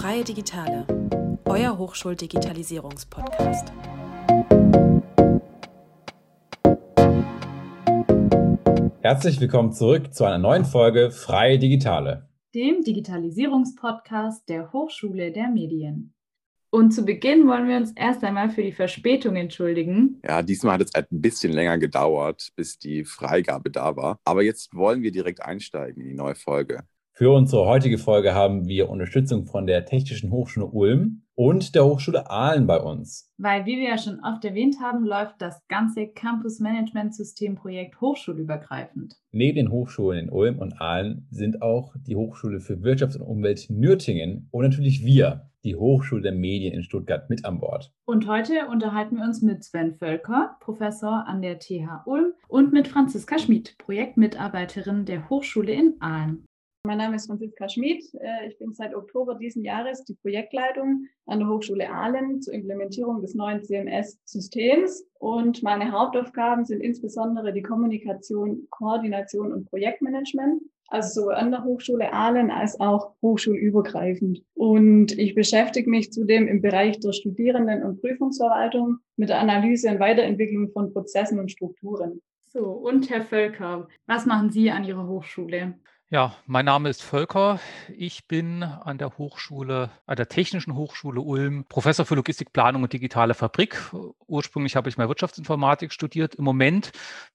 Freie Digitale, euer Hochschuldigitalisierungspodcast. Herzlich willkommen zurück zu einer neuen Folge Freie Digitale, dem Digitalisierungspodcast der Hochschule der Medien. Und zu Beginn wollen wir uns erst einmal für die Verspätung entschuldigen. Ja, diesmal hat es ein bisschen länger gedauert, bis die Freigabe da war. Aber jetzt wollen wir direkt einsteigen in die neue Folge. Für unsere heutige Folge haben wir Unterstützung von der Technischen Hochschule Ulm und der Hochschule Aalen bei uns. Weil, wie wir ja schon oft erwähnt haben, läuft das ganze Campus Management System Projekt hochschulübergreifend. Neben den Hochschulen in Ulm und Aalen sind auch die Hochschule für Wirtschaft und Umwelt Nürtingen und natürlich wir, die Hochschule der Medien in Stuttgart, mit an Bord. Und heute unterhalten wir uns mit Sven Völker, Professor an der TH Ulm, und mit Franziska Schmid, Projektmitarbeiterin der Hochschule in Aalen. Mein Name ist Franziska Schmid. Äh, ich bin seit Oktober diesen Jahres die Projektleitung an der Hochschule Aalen zur Implementierung des neuen CMS-Systems. Und meine Hauptaufgaben sind insbesondere die Kommunikation, Koordination und Projektmanagement. Also sowohl an der Hochschule Aalen als auch hochschulübergreifend. Und ich beschäftige mich zudem im Bereich der Studierenden- und Prüfungsverwaltung mit der Analyse und Weiterentwicklung von Prozessen und Strukturen. So, und Herr Völker, was machen Sie an Ihrer Hochschule? Ja, mein Name ist Volker. Ich bin an der Hochschule, an der Technischen Hochschule Ulm Professor für Logistikplanung und digitale Fabrik. Ursprünglich habe ich mal Wirtschaftsinformatik studiert. Im Moment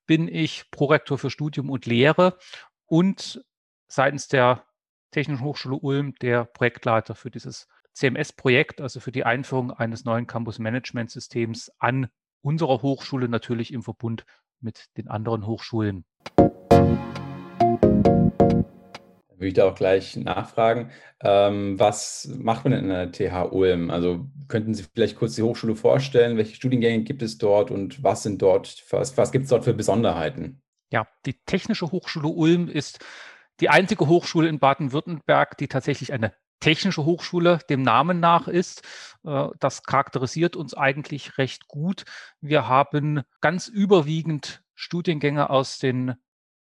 bin ich Prorektor für Studium und Lehre und seitens der Technischen Hochschule Ulm der Projektleiter für dieses CMS-Projekt, also für die Einführung eines neuen Campus-Management-Systems an unserer Hochschule, natürlich im Verbund mit den anderen Hochschulen würde ich da auch gleich nachfragen. Ähm, was macht man denn in der TH Ulm? Also könnten Sie vielleicht kurz die Hochschule vorstellen? Welche Studiengänge gibt es dort und was sind dort, was, was gibt es dort für Besonderheiten? Ja, die Technische Hochschule Ulm ist die einzige Hochschule in Baden-Württemberg, die tatsächlich eine technische Hochschule dem Namen nach ist. Äh, das charakterisiert uns eigentlich recht gut. Wir haben ganz überwiegend Studiengänge aus den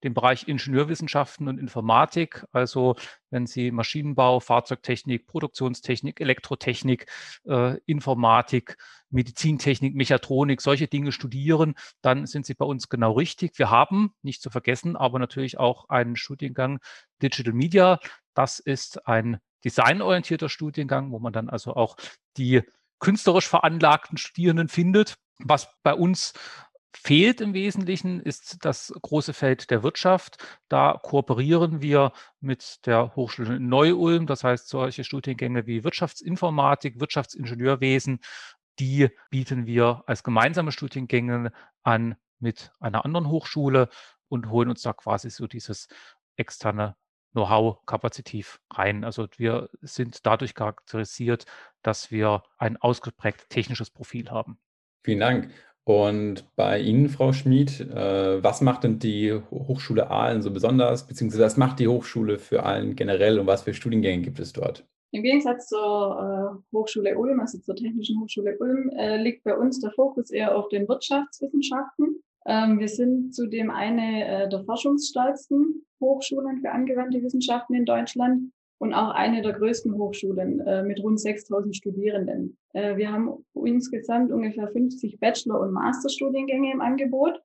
den Bereich Ingenieurwissenschaften und Informatik. Also wenn Sie Maschinenbau, Fahrzeugtechnik, Produktionstechnik, Elektrotechnik, äh, Informatik, Medizintechnik, Mechatronik, solche Dinge studieren, dann sind Sie bei uns genau richtig. Wir haben, nicht zu vergessen, aber natürlich auch einen Studiengang Digital Media. Das ist ein designorientierter Studiengang, wo man dann also auch die künstlerisch veranlagten Studierenden findet. Was bei uns fehlt im Wesentlichen, ist das große Feld der Wirtschaft. Da kooperieren wir mit der Hochschule Neu-Ulm, das heißt solche Studiengänge wie Wirtschaftsinformatik, Wirtschaftsingenieurwesen, die bieten wir als gemeinsame Studiengänge an mit einer anderen Hochschule und holen uns da quasi so dieses externe Know-how kapazitiv rein. Also wir sind dadurch charakterisiert, dass wir ein ausgeprägt technisches Profil haben. Vielen Dank. Und bei Ihnen, Frau Schmid, äh, was macht denn die Hochschule Aalen so besonders, beziehungsweise was macht die Hochschule für Aalen generell und was für Studiengänge gibt es dort? Im Gegensatz zur äh, Hochschule Ulm, also zur Technischen Hochschule Ulm, äh, liegt bei uns der Fokus eher auf den Wirtschaftswissenschaften. Ähm, wir sind zudem eine der forschungsstärksten Hochschulen für angewandte Wissenschaften in Deutschland und auch eine der größten Hochschulen äh, mit rund 6000 Studierenden. Äh, wir haben insgesamt ungefähr 50 Bachelor- und Masterstudiengänge im Angebot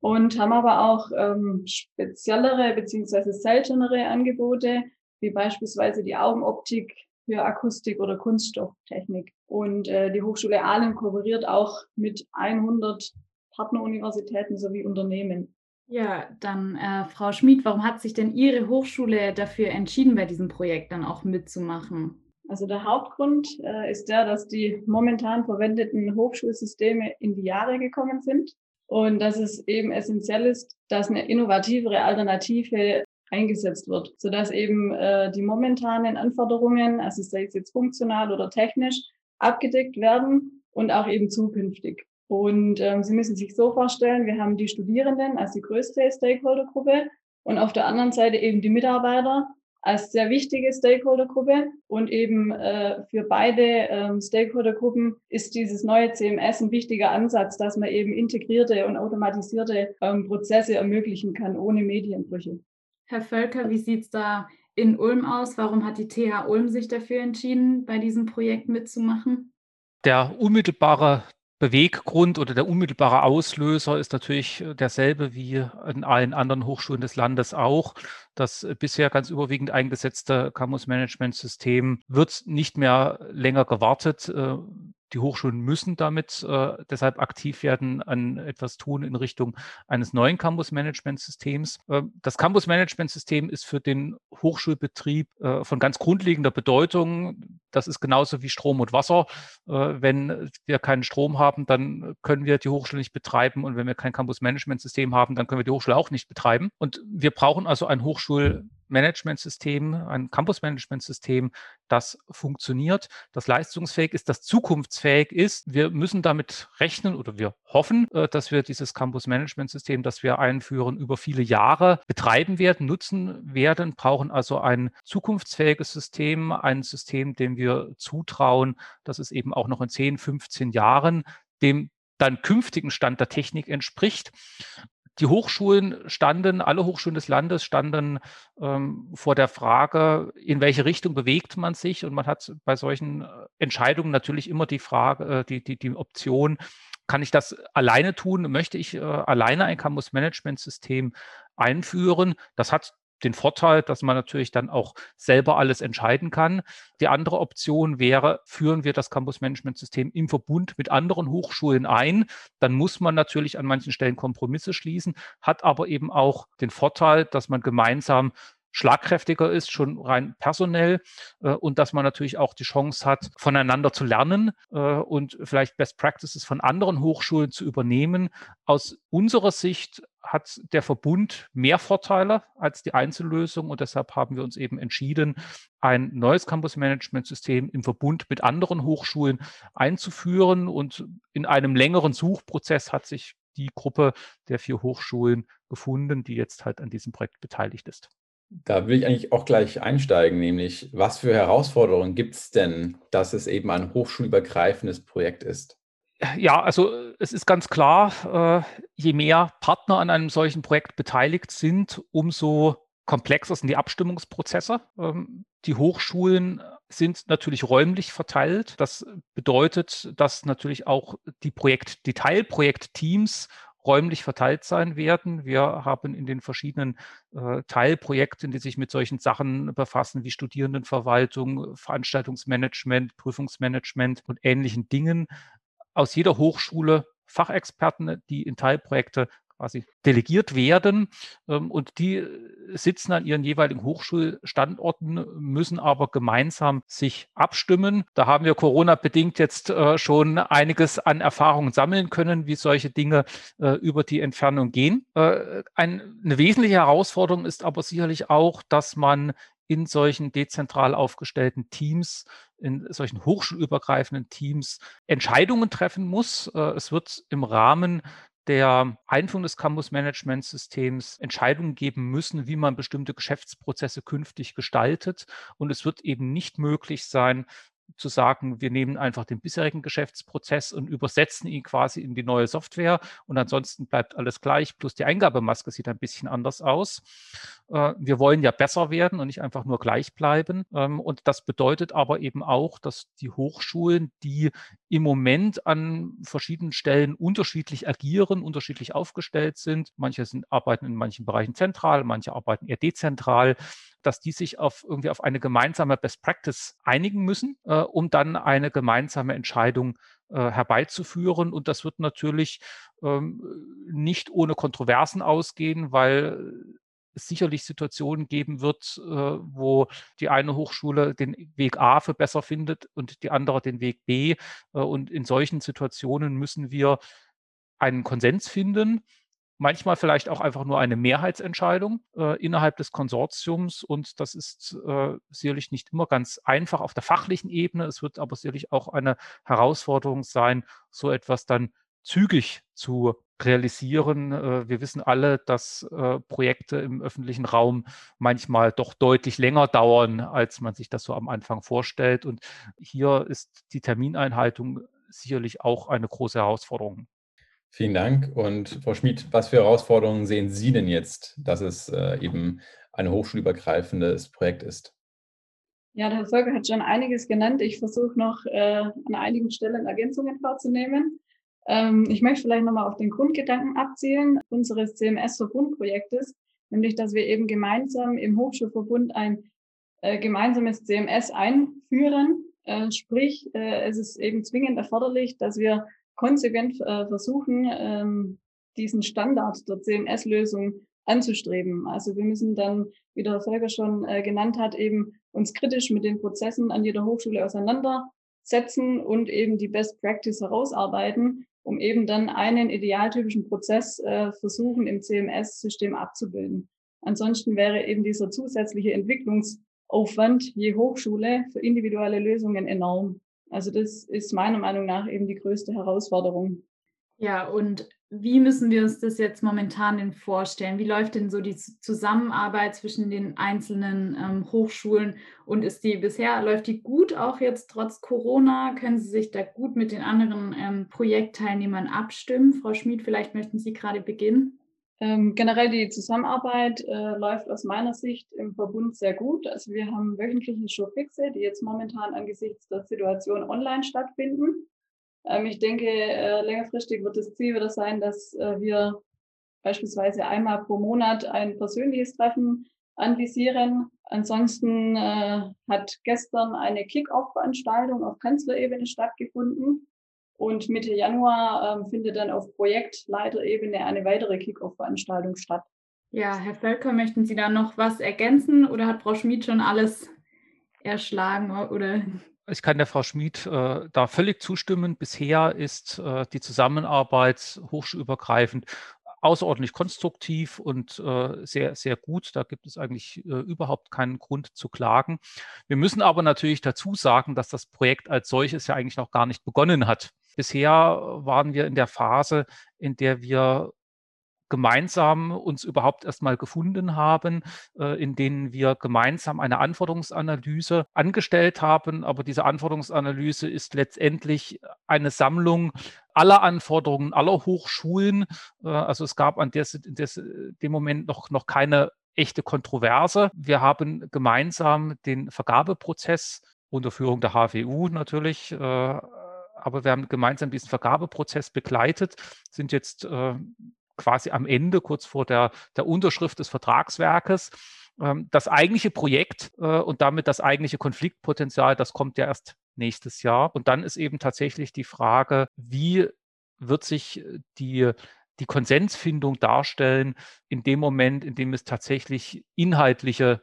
und haben aber auch ähm, speziellere beziehungsweise seltenere Angebote, wie beispielsweise die Augenoptik für Akustik oder Kunststofftechnik. Und äh, die Hochschule Aalen kooperiert auch mit 100 Partneruniversitäten sowie Unternehmen. Ja, dann äh, Frau Schmid, warum hat sich denn Ihre Hochschule dafür entschieden, bei diesem Projekt dann auch mitzumachen? Also der Hauptgrund äh, ist der, dass die momentan verwendeten Hochschulsysteme in die Jahre gekommen sind und dass es eben essentiell ist, dass eine innovativere Alternative eingesetzt wird, sodass eben äh, die momentanen Anforderungen, also sei es jetzt funktional oder technisch, abgedeckt werden und auch eben zukünftig. Und ähm, Sie müssen sich so vorstellen, wir haben die Studierenden als die größte Stakeholdergruppe und auf der anderen Seite eben die Mitarbeiter als sehr wichtige Stakeholdergruppe. Und eben äh, für beide ähm, Stakeholdergruppen ist dieses neue CMS ein wichtiger Ansatz, dass man eben integrierte und automatisierte ähm, Prozesse ermöglichen kann ohne Medienbrüche. Herr Völker, wie sieht es da in Ulm aus? Warum hat die TH Ulm sich dafür entschieden, bei diesem Projekt mitzumachen? Der unmittelbare Beweggrund oder der unmittelbare Auslöser ist natürlich äh, derselbe wie in allen anderen Hochschulen des Landes auch. Das bisher ganz überwiegend eingesetzte Campus-Management-System wird nicht mehr länger gewartet. Die Hochschulen müssen damit äh, deshalb aktiv werden, an etwas tun in Richtung eines neuen Campus-Management-Systems. Äh, das Campus-Management-System ist für den Hochschulbetrieb äh, von ganz grundlegender Bedeutung. Das ist genauso wie Strom und Wasser. Äh, wenn wir keinen Strom haben, dann können wir die Hochschule nicht betreiben. Und wenn wir kein Campus-Management-System haben, dann können wir die Hochschule auch nicht betreiben. Und wir brauchen also ein Hochschul Managementsystem, ein Campus-Management-System, das funktioniert, das leistungsfähig ist, das zukunftsfähig ist. Wir müssen damit rechnen oder wir hoffen, äh, dass wir dieses Campus-Management-System, das wir einführen, über viele Jahre betreiben werden, nutzen werden, brauchen also ein zukunftsfähiges System, ein System, dem wir zutrauen, dass es eben auch noch in 10, 15 Jahren dem dann künftigen Stand der Technik entspricht die Hochschulen standen, alle Hochschulen des Landes standen ähm, vor der Frage, in welche Richtung bewegt man sich. Und man hat bei solchen äh, Entscheidungen natürlich immer die Frage, äh, die, die, die Option, kann ich das alleine tun? Möchte ich äh, alleine ein Campus-Management-System einführen? Das hat den Vorteil, dass man natürlich dann auch selber alles entscheiden kann. Die andere Option wäre, führen wir das Campus-Management-System im Verbund mit anderen Hochschulen ein. Dann muss man natürlich an manchen Stellen Kompromisse schließen, hat aber eben auch den Vorteil, dass man gemeinsam schlagkräftiger ist, schon rein personell äh, und dass man natürlich auch die Chance hat, voneinander zu lernen äh, und vielleicht Best Practices von anderen Hochschulen zu übernehmen. Aus unserer Sicht hat der Verbund mehr Vorteile als die Einzellösung und deshalb haben wir uns eben entschieden, ein neues Campus-Management-System im Verbund mit anderen Hochschulen einzuführen und in einem längeren Suchprozess hat sich die Gruppe der vier Hochschulen gefunden, die jetzt halt an diesem Projekt beteiligt ist. Da will ich eigentlich auch gleich einsteigen, nämlich was für Herausforderungen gibt es denn, dass es eben ein hochschulübergreifendes Projekt ist? Ja, also es ist ganz klar, äh, je mehr Partner an einem solchen Projekt beteiligt sind, umso komplexer sind die Abstimmungsprozesse. Ähm, die Hochschulen sind natürlich räumlich verteilt. Das bedeutet, dass natürlich auch die Projekt, die Teilprojektteams räumlich verteilt sein werden. Wir haben in den verschiedenen äh, Teilprojekten, die sich mit solchen Sachen befassen, wie Studierendenverwaltung, Veranstaltungsmanagement, Prüfungsmanagement und ähnlichen Dingen, aus jeder Hochschule Fachexperten, die in Teilprojekte quasi delegiert werden ähm, und die sitzen an ihren jeweiligen Hochschulstandorten, müssen aber gemeinsam sich abstimmen. Da haben wir Corona-bedingt jetzt äh, schon einiges an Erfahrungen sammeln können, wie solche Dinge äh, über die Entfernung gehen. Äh, eine wesentliche Herausforderung ist aber sicherlich auch, dass man in solchen dezentral aufgestellten Teams, in solchen hochschulübergreifenden Teams Entscheidungen treffen muss. Es wird im Rahmen der Einführung des Campus-Management-Systems Entscheidungen geben müssen, wie man bestimmte Geschäftsprozesse künftig gestaltet. Und es wird eben nicht möglich sein, zu sagen, wir nehmen einfach den bisherigen Geschäftsprozess und übersetzen ihn quasi in die neue Software und ansonsten bleibt alles gleich, plus die Eingabemaske sieht ein bisschen anders aus. Äh, wir wollen ja besser werden und nicht einfach nur gleich bleiben. Ähm, und das bedeutet aber eben auch, dass die Hochschulen, die im Moment an verschiedenen Stellen unterschiedlich agieren, unterschiedlich aufgestellt sind, manche sind, arbeiten in manchen Bereichen zentral, manche arbeiten eher dezentral, dass die sich auf irgendwie auf eine gemeinsame Best Practice einigen müssen, äh, um dann eine gemeinsame Entscheidung äh, herbeizuführen. Und das wird natürlich ähm, nicht ohne Kontroversen ausgehen, weil es sicherlich Situationen geben wird, äh, wo die eine Hochschule den Weg A für besser findet und die andere den Weg B. Äh, und in solchen Situationen müssen wir einen Konsens finden manchmal vielleicht auch einfach nur eine Mehrheitsentscheidung äh, innerhalb des Konsortiums. Und das ist äh, sicherlich nicht immer ganz einfach auf der fachlichen Ebene. Es wird aber sicherlich auch eine Herausforderung sein, so etwas dann zügig zu realisieren. Äh, wir wissen alle, dass äh, Projekte im öffentlichen Raum manchmal doch deutlich länger dauern, als man sich das so am Anfang vorstellt. Und hier ist die Termineinhaltung sicherlich auch eine große Herausforderung. Vielen Dank. Und Frau Schmid, was für Herausforderungen sehen Sie denn jetzt, dass es äh, eben ein hochschulübergreifendes Projekt ist. Ja, der Herr Völker hat schon einiges genannt. Ich versuche noch äh, an einigen Stellen Ergänzungen vorzunehmen. Ähm, ich möchte vielleicht nochmal auf den Grundgedanken abzielen unseres CMS-Verbundprojektes, nämlich dass wir eben gemeinsam im Hochschulverbund ein äh, gemeinsames CMS einführen. Sprich, es ist eben zwingend erforderlich, dass wir konsequent äh, versuchen, ähm, diesen Standard der CMS-Lösung anzustreben. Also wir müssen dann, wie der Herr Völker schon äh, genannt hat, eben uns kritisch mit den Prozessen an jeder Hochschule auseinandersetzen und eben die Best Practice herausarbeiten, um eben dann einen idealtypischen Prozess äh, versuchen, im CMS-System abzubilden. Ansonsten wäre eben dieser zusätzliche Entwicklungsaufwand je Hochschule für individuelle Lösungen enorm. Also das ist meiner Meinung nach eben die größte Herausforderung. Ja, und wie müssen wir uns das jetzt momentan denn vorstellen? Wie läuft denn so die Zusammenarbeit zwischen den einzelnen ähm, Hochschulen und ist die bisher, läuft die gut auch jetzt trotz Corona? Können Sie sich da gut mit den anderen ähm, Projektteilnehmern abstimmen? Frau Schmid, vielleicht möchten Sie gerade beginnen. Ähm, generell die Zusammenarbeit äh, läuft aus meiner Sicht im Verbund sehr gut. Also wir haben wöchentliche Showfixe, die jetzt momentan angesichts der Situation online stattfinden. Ähm, ich denke, äh, längerfristig wird das Ziel wieder sein, dass äh, wir beispielsweise einmal pro Monat ein persönliches Treffen anvisieren. Ansonsten äh, hat gestern eine Kick-Off-Veranstaltung auf Kanzlerebene stattgefunden. Und Mitte Januar ähm, findet dann auf Projektleiterebene eine weitere Kick-Off-Veranstaltung statt. Ja, Herr Völker, möchten Sie da noch was ergänzen oder hat Frau Schmid schon alles erschlagen oder ich kann der Frau Schmid äh, da völlig zustimmen. Bisher ist äh, die Zusammenarbeit hochschulübergreifend außerordentlich konstruktiv und äh, sehr, sehr gut. Da gibt es eigentlich äh, überhaupt keinen Grund zu klagen. Wir müssen aber natürlich dazu sagen, dass das Projekt als solches ja eigentlich noch gar nicht begonnen hat. Bisher waren wir in der Phase, in der wir gemeinsam uns überhaupt erstmal gefunden haben, äh, in denen wir gemeinsam eine Anforderungsanalyse angestellt haben. Aber diese Anforderungsanalyse ist letztendlich eine Sammlung aller Anforderungen aller Hochschulen. Äh, also es gab an des, des, dem Moment noch, noch keine echte Kontroverse. Wir haben gemeinsam den Vergabeprozess unter Führung der HWU natürlich, äh, aber wir haben gemeinsam diesen Vergabeprozess begleitet, sind jetzt äh, quasi am Ende, kurz vor der, der Unterschrift des Vertragswerkes. Ähm, das eigentliche Projekt äh, und damit das eigentliche Konfliktpotenzial, das kommt ja erst nächstes Jahr. Und dann ist eben tatsächlich die Frage, wie wird sich die, die Konsensfindung darstellen in dem Moment, in dem es tatsächlich inhaltliche,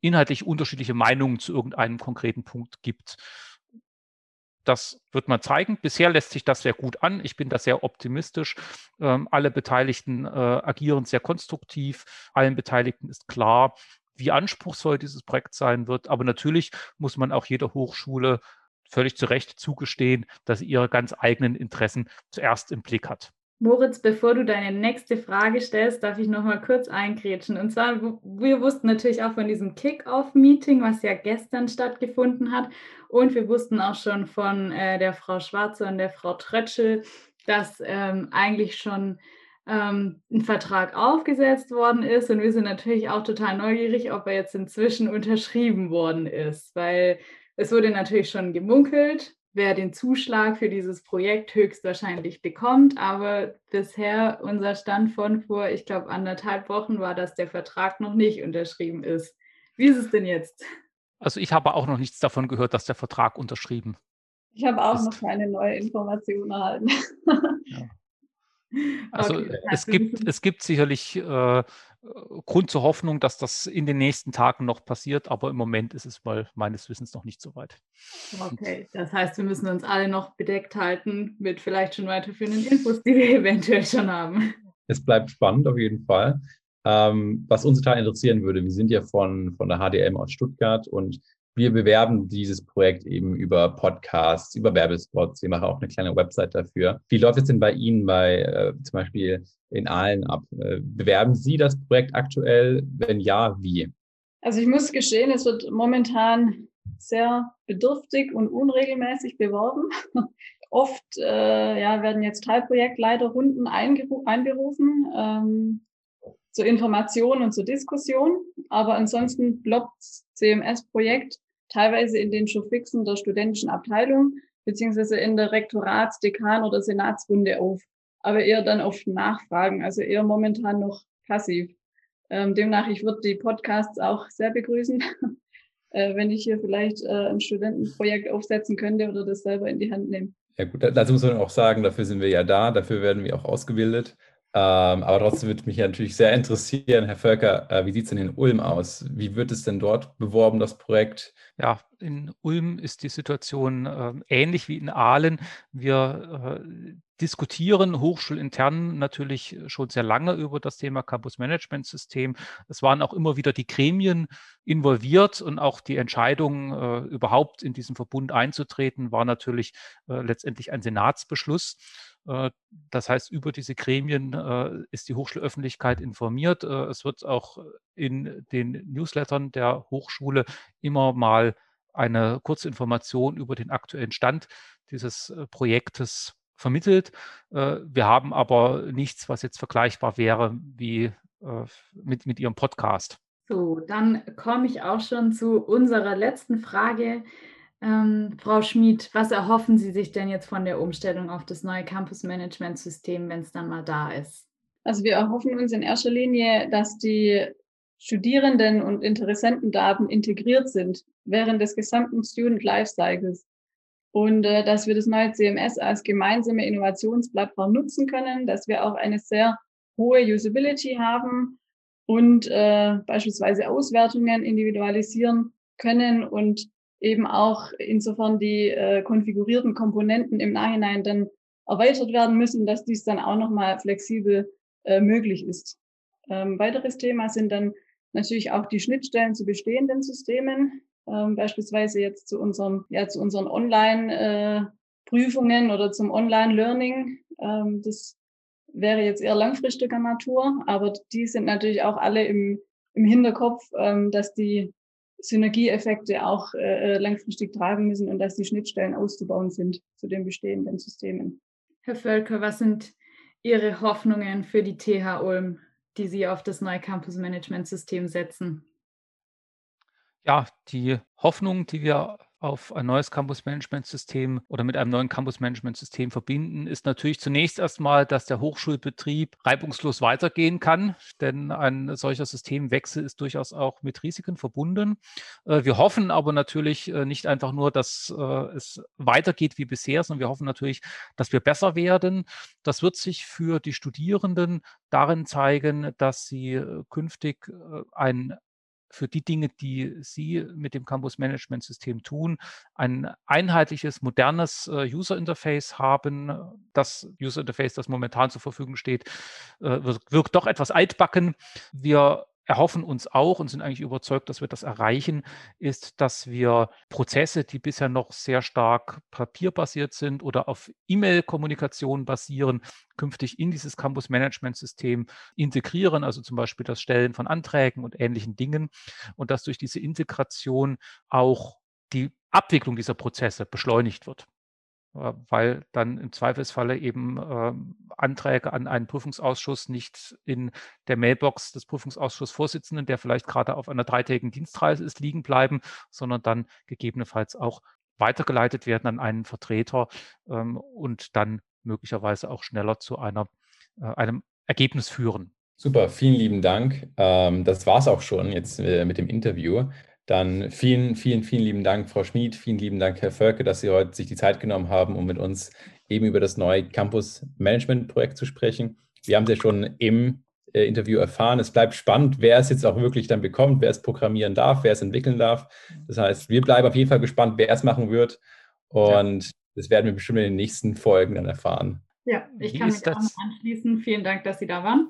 inhaltlich unterschiedliche Meinungen zu irgendeinem konkreten Punkt gibt. Das wird man zeigen. Bisher lässt sich das sehr gut an. Ich bin da sehr optimistisch. Ähm, alle Beteiligten äh, agieren sehr konstruktiv. Allen Beteiligten ist klar, wie anspruchsvoll dieses Projekt sein wird. Aber natürlich muss man auch jeder Hochschule völlig zu Recht zugestehen, dass sie ihre ganz eigenen Interessen zuerst im Blick hat. Moritz, bevor du deine nächste Frage stellst, darf ich noch mal kurz eingrätschen. Und zwar, wir wussten natürlich auch von diesem Kick-Off-Meeting, was ja gestern stattgefunden hat. Und wir wussten auch schon von äh, der Frau Schwarze und der Frau Trötschel, dass ähm, eigentlich schon ähm, ein Vertrag aufgesetzt worden ist. Und wir sind natürlich auch total neugierig, ob er jetzt inzwischen unterschrieben worden ist, weil es wurde natürlich schon gemunkelt, wer den Zuschlag für dieses Projekt höchstwahrscheinlich bekommt. Aber bisher unser Stand von vor, ich glaube, anderthalb Wochen war, dass der Vertrag noch nicht unterschrieben ist. Wie ist es denn jetzt? Also ich habe auch noch nichts davon gehört, dass der Vertrag unterschrieben. Ich habe auch ist. noch keine neue Information erhalten. Ja. Also okay. es, gibt, es gibt sicherlich äh, Grund zur Hoffnung, dass das in den nächsten Tagen noch passiert, aber im Moment ist es mal meines Wissens noch nicht so weit. Okay, das heißt, wir müssen uns alle noch bedeckt halten mit vielleicht schon weiterführenden Infos, die wir eventuell schon haben. Es bleibt spannend auf jeden Fall. Ähm, was uns total interessieren würde, wir sind ja von, von der HDM aus Stuttgart und wir bewerben dieses Projekt eben über Podcasts, über Werbespots. Wir machen auch eine kleine Website dafür. Wie läuft es denn bei Ihnen bei äh, zum Beispiel in Aalen ab? Äh, bewerben Sie das Projekt aktuell? Wenn ja, wie? Also ich muss gestehen, es wird momentan sehr bedürftig und unregelmäßig beworben. Oft äh, ja, werden jetzt Teilprojektleiterrunden einberufen. Ähm, zur Information und zur Diskussion. Aber ansonsten ploppt CMS-Projekt teilweise in den schon fixen der studentischen Abteilung beziehungsweise in der Rektorats-, Dekan- oder Senatsrunde auf. Aber eher dann auf Nachfragen, also eher momentan noch passiv. Ähm, demnach, ich würde die Podcasts auch sehr begrüßen, äh, wenn ich hier vielleicht äh, ein Studentenprojekt aufsetzen könnte oder das selber in die Hand nehmen. Ja gut, dazu muss man auch sagen, dafür sind wir ja da, dafür werden wir auch ausgebildet. Ähm, aber trotzdem würde mich ja natürlich sehr interessieren, Herr Völker, äh, wie sieht es denn in Ulm aus? Wie wird es denn dort beworben, das Projekt? Ja, in Ulm ist die Situation äh, ähnlich wie in Aalen. Wir äh, diskutieren hochschulintern natürlich schon sehr lange über das Thema Campus Management System. Es waren auch immer wieder die Gremien involviert und auch die Entscheidung, äh, überhaupt in diesen Verbund einzutreten, war natürlich äh, letztendlich ein Senatsbeschluss. Äh, das heißt, über diese Gremien äh, ist die Hochschulöffentlichkeit informiert. Äh, es wird auch in den Newslettern der Hochschule immer mal eine kurze Information über den aktuellen Stand dieses Projektes vermittelt. Wir haben aber nichts, was jetzt vergleichbar wäre wie mit, mit Ihrem Podcast. So, dann komme ich auch schon zu unserer letzten Frage. Ähm, Frau Schmid, was erhoffen Sie sich denn jetzt von der Umstellung auf das neue Campus-Management-System, wenn es dann mal da ist? Also wir erhoffen uns in erster Linie, dass die Studierenden und Interessentendaten integriert sind während des gesamten Student Lifecycles und äh, dass wir das neue CMS als gemeinsame Innovationsplattform nutzen können, dass wir auch eine sehr hohe Usability haben und äh, beispielsweise Auswertungen individualisieren können und eben auch insofern die äh, konfigurierten Komponenten im Nachhinein dann erweitert werden müssen, dass dies dann auch nochmal flexibel äh, möglich ist. Ähm, weiteres Thema sind dann natürlich auch die Schnittstellen zu bestehenden Systemen, ähm, beispielsweise jetzt zu unseren, ja, zu unseren Online-Prüfungen äh, oder zum Online-Learning. Ähm, das wäre jetzt eher langfristiger Natur, aber die sind natürlich auch alle im, im Hinterkopf, ähm, dass die Synergieeffekte auch äh, äh, langfristig tragen müssen und dass die Schnittstellen auszubauen sind zu den bestehenden Systemen. Herr Völker, was sind Ihre Hoffnungen für die TH Ulm, die Sie auf das neue Campus Management System setzen? Ja, die Hoffnung, die wir auf ein neues Campus-Management-System oder mit einem neuen Campus-Management-System verbinden, ist natürlich zunächst erstmal, dass der Hochschulbetrieb reibungslos weitergehen kann, denn ein solcher Systemwechsel ist durchaus auch mit Risiken verbunden. Äh, wir hoffen aber natürlich äh, nicht einfach nur, dass äh, es weitergeht wie bisher, sondern wir hoffen natürlich, dass wir besser werden. Das wird sich für die Studierenden darin zeigen, dass sie künftig ein für die Dinge, die Sie mit dem Campus Management System tun, ein einheitliches, modernes äh, User Interface haben. Das User Interface, das momentan zur Verfügung steht, äh, wirkt doch etwas altbacken. Wir erhoffen uns auch und sind eigentlich überzeugt, dass wir das erreichen, ist, dass wir Prozesse, die bisher noch sehr stark papierbasiert sind oder auf E-Mail-Kommunikation basieren, künftig in dieses Campus-Management-System integrieren, also zum Beispiel das Stellen von Anträgen und ähnlichen Dingen und dass durch diese Integration auch die Abwicklung dieser Prozesse beschleunigt wird. Weil dann im Zweifelsfalle eben äh, Anträge an einen Prüfungsausschuss nicht in der Mailbox des Prüfungsausschusssvorsitzenden, der vielleicht gerade auf einer dreitägigen Dienstreise ist, liegen bleiben, sondern dann gegebenenfalls auch weitergeleitet werden an einen Vertreter ähm, und dann möglicherweise auch schneller zu einer, äh, einem Ergebnis führen. Super, vielen lieben Dank. Ähm, das war es auch schon jetzt äh, mit dem Interview. Dann vielen, vielen, vielen lieben Dank, Frau Schmid, vielen lieben Dank, Herr Völke, dass Sie heute sich die Zeit genommen haben, um mit uns eben über das neue Campus Management Projekt zu sprechen. Wir haben es ja schon im äh, Interview erfahren. Es bleibt spannend, wer es jetzt auch wirklich dann bekommt, wer es programmieren darf, wer es entwickeln darf. Das heißt, wir bleiben auf jeden Fall gespannt, wer es machen wird. Und ja. das werden wir bestimmt in den nächsten Folgen dann erfahren. Ja, ich Wie kann mich auch anschließen. Vielen Dank, dass Sie da waren.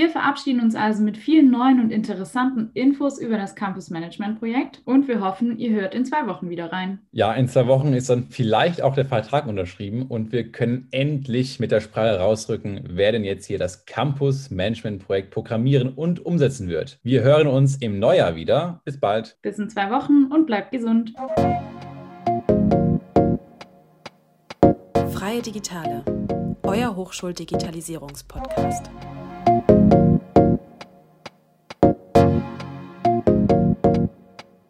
Wir verabschieden uns also mit vielen neuen und interessanten Infos über das Campus Management Projekt und wir hoffen, ihr hört in zwei Wochen wieder rein. Ja, in zwei Wochen ist dann vielleicht auch der Vertrag unterschrieben und wir können endlich mit der Sprache rausrücken, wer denn jetzt hier das Campus Management Projekt programmieren und umsetzen wird. Wir hören uns im Neujahr wieder. Bis bald. Bis in zwei Wochen und bleibt gesund. Freie Digitale euer Hochschuldigitalisierungspodcast. thank you